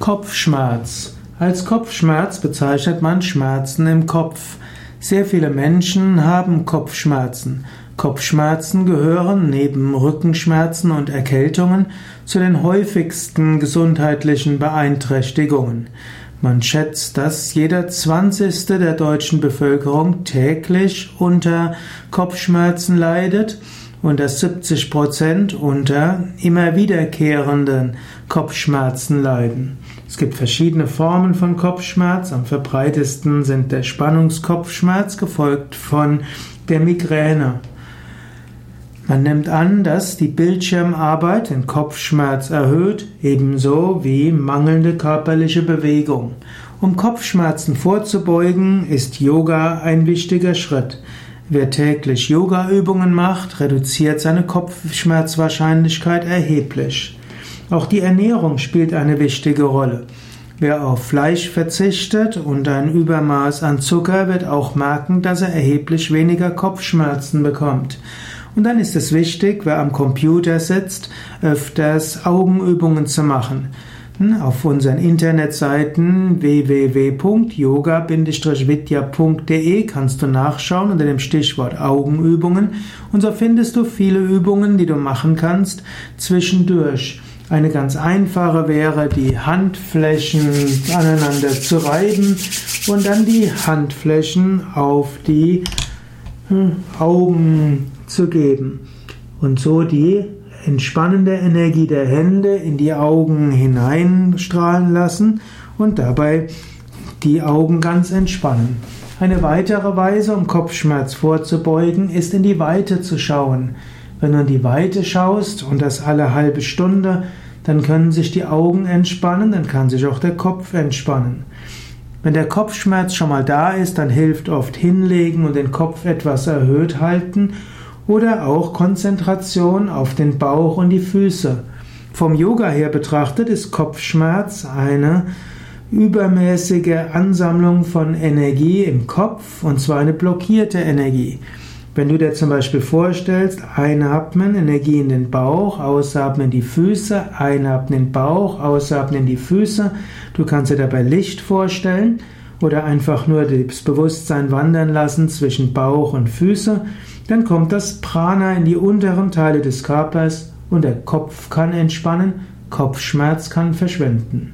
Kopfschmerz. Als Kopfschmerz bezeichnet man Schmerzen im Kopf. Sehr viele Menschen haben Kopfschmerzen. Kopfschmerzen gehören neben Rückenschmerzen und Erkältungen zu den häufigsten gesundheitlichen Beeinträchtigungen. Man schätzt, dass jeder Zwanzigste der deutschen Bevölkerung täglich unter Kopfschmerzen leidet und dass 70 Prozent unter immer wiederkehrenden Kopfschmerzen leiden. Es gibt verschiedene Formen von Kopfschmerz. Am verbreitesten sind der Spannungskopfschmerz, gefolgt von der Migräne. Man nimmt an, dass die Bildschirmarbeit den Kopfschmerz erhöht, ebenso wie mangelnde körperliche Bewegung. Um Kopfschmerzen vorzubeugen, ist Yoga ein wichtiger Schritt. Wer täglich Yogaübungen macht, reduziert seine Kopfschmerzwahrscheinlichkeit erheblich. Auch die Ernährung spielt eine wichtige Rolle. Wer auf Fleisch verzichtet und ein Übermaß an Zucker wird auch merken, dass er erheblich weniger Kopfschmerzen bekommt. Und dann ist es wichtig, wer am Computer sitzt, öfters Augenübungen zu machen. Auf unseren Internetseiten www.yoga-vidya.de kannst du nachschauen unter dem Stichwort Augenübungen und so findest du viele Übungen, die du machen kannst zwischendurch. Eine ganz einfache wäre, die Handflächen aneinander zu reiben und dann die Handflächen auf die hm, Augen zu geben und so die entspannende Energie der Hände in die Augen hineinstrahlen lassen und dabei die Augen ganz entspannen. Eine weitere Weise, um Kopfschmerz vorzubeugen, ist in die Weite zu schauen. Wenn du in die Weite schaust und das alle halbe Stunde, dann können sich die Augen entspannen, dann kann sich auch der Kopf entspannen. Wenn der Kopfschmerz schon mal da ist, dann hilft oft hinlegen und den Kopf etwas erhöht halten oder auch Konzentration auf den Bauch und die Füße. Vom Yoga her betrachtet ist Kopfschmerz eine übermäßige Ansammlung von Energie im Kopf und zwar eine blockierte Energie. Wenn du dir zum Beispiel vorstellst, einatmen, Energie in den Bauch, ausatmen in die Füße, einatmen in den Bauch, ausatmen in die Füße, du kannst dir dabei Licht vorstellen oder einfach nur das Bewusstsein wandern lassen zwischen Bauch und Füße, dann kommt das Prana in die unteren Teile des Körpers und der Kopf kann entspannen, Kopfschmerz kann verschwinden.